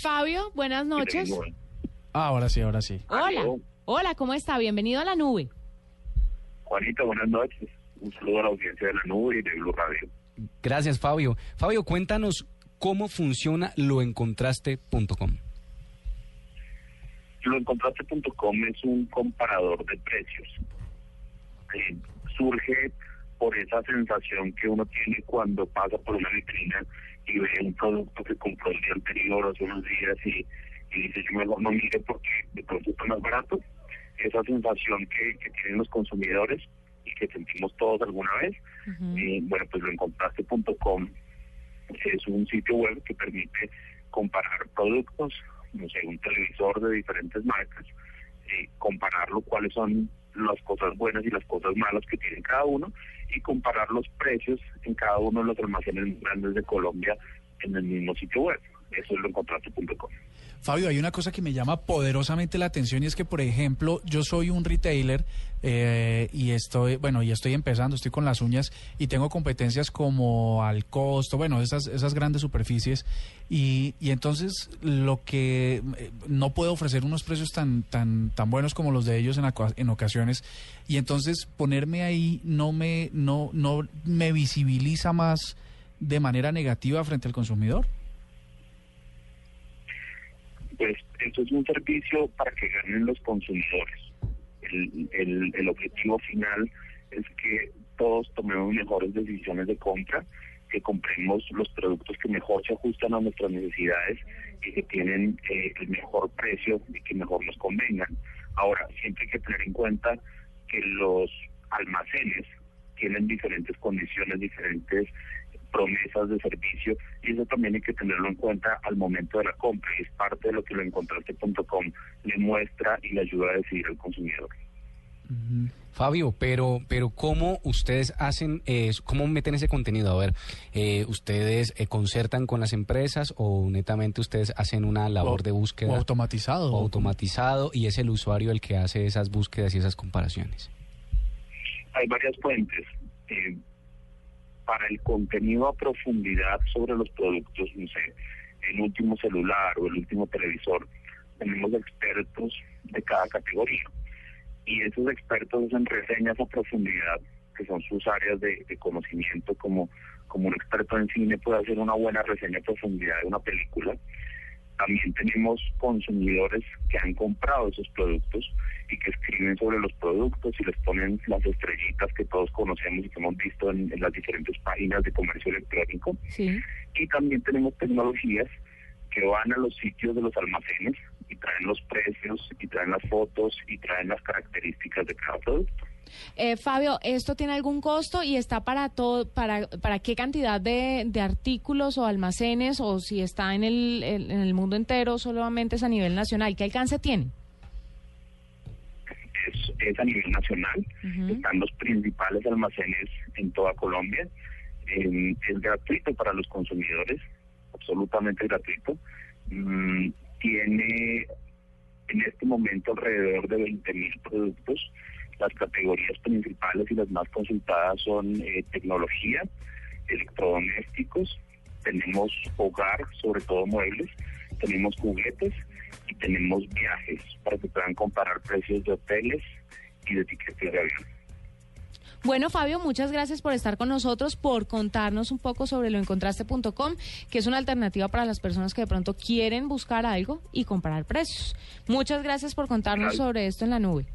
Fabio, buenas noches. Ah, ahora sí, ahora sí. Hola. Hola, ¿cómo está? Bienvenido a la nube. Juanita, buenas noches. Un saludo a la audiencia de la nube y de Blue Radio. Gracias, Fabio. Fabio, cuéntanos cómo funciona loencontraste.com. Loencontraste.com es un comparador de precios. Eh, surge por esa sensación que uno tiene cuando pasa por una vitrina y ve un producto que compró el día anterior hace unos días y, y dice yo mejor no mire porque de pronto está más barato. Esa sensación que, que tienen los consumidores y que sentimos todos alguna vez. Eh, bueno, pues loencontraste.com es un sitio web que permite comparar productos, no sé, un televisor de diferentes marcas, eh, compararlo cuáles son las cosas buenas y las cosas malas que tiene cada uno y comparar los precios en cada uno de los almacenes grandes de Colombia en el mismo sitio web. Eso es loencontraste.com. Fabio, hay una cosa que me llama poderosamente la atención y es que, por ejemplo, yo soy un retailer eh, y estoy, bueno, y estoy empezando, estoy con las uñas y tengo competencias como al costo, bueno, esas, esas grandes superficies. Y, y entonces lo que eh, no puedo ofrecer unos precios tan, tan, tan buenos como los de ellos en, en ocasiones. Y entonces ponerme ahí no me, no, no me visibiliza más de manera negativa frente al consumidor es un servicio para que ganen los consumidores. El, el, objetivo final es que todos tomemos mejores decisiones de compra, que compremos los productos que mejor se ajustan a nuestras necesidades y que tienen eh, el mejor precio y que mejor nos convengan. Ahora, siempre hay que tener en cuenta que los almacenes tienen diferentes condiciones, diferentes promesas de servicio y eso también hay que tenerlo en cuenta al momento de la compra y es parte de lo que lo encontraste.com le muestra y le ayuda a decidir al consumidor. Fabio, pero pero cómo ustedes hacen, eh, cómo meten ese contenido. A ver, eh, ustedes eh, concertan con las empresas o netamente ustedes hacen una labor de búsqueda automatizado, automatizado y es el usuario el que hace esas búsquedas y esas comparaciones. Hay varias fuentes. Para el contenido a profundidad sobre los productos, no sé, el último celular o el último televisor, tenemos expertos de cada categoría. Y esos expertos hacen reseñas a profundidad, que son sus áreas de, conocimiento, como, como un experto en cine puede hacer una buena reseña a profundidad de una película también tenemos consumidores que han comprado esos productos y que escriben sobre los productos y les ponen las estrellitas que todos conocemos y que hemos visto en, las diferentes páginas de comercio electrónico. Y también tenemos tecnologías que van a los sitios de los almacenes y traen los precios y traen las fotos y traen las características de cada producto. Eh, Fabio, ¿esto tiene algún costo y está para todo, para, para qué cantidad de, de artículos o almacenes o si está en el, en el mundo entero solamente es a nivel nacional? ¿Qué alcance tiene? Es, es a nivel nacional. Están los principales almacenes en toda Colombia. es gratuito para los consumidores, absolutamente gratuito. Mm, tiene en este momento alrededor de 20 mil productos las categorías principales y las más consultadas son eh, tecnología, electrodomésticos, tenemos hogar, sobre todo muebles, tenemos juguetes y tenemos viajes para que puedan comparar precios de hoteles y de tiquetes de avión. Bueno, Fabio, muchas gracias por estar con nosotros, por contarnos un poco sobre loencontraste.com, que es una alternativa para las personas que de pronto quieren buscar algo y comparar precios. Muchas gracias por contarnos sobre esto en la nube.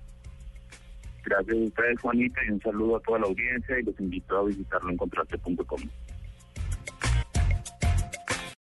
Gracias a ustedes, Juanita, y un saludo a toda la audiencia y los invito a visitarlo en contraste.com.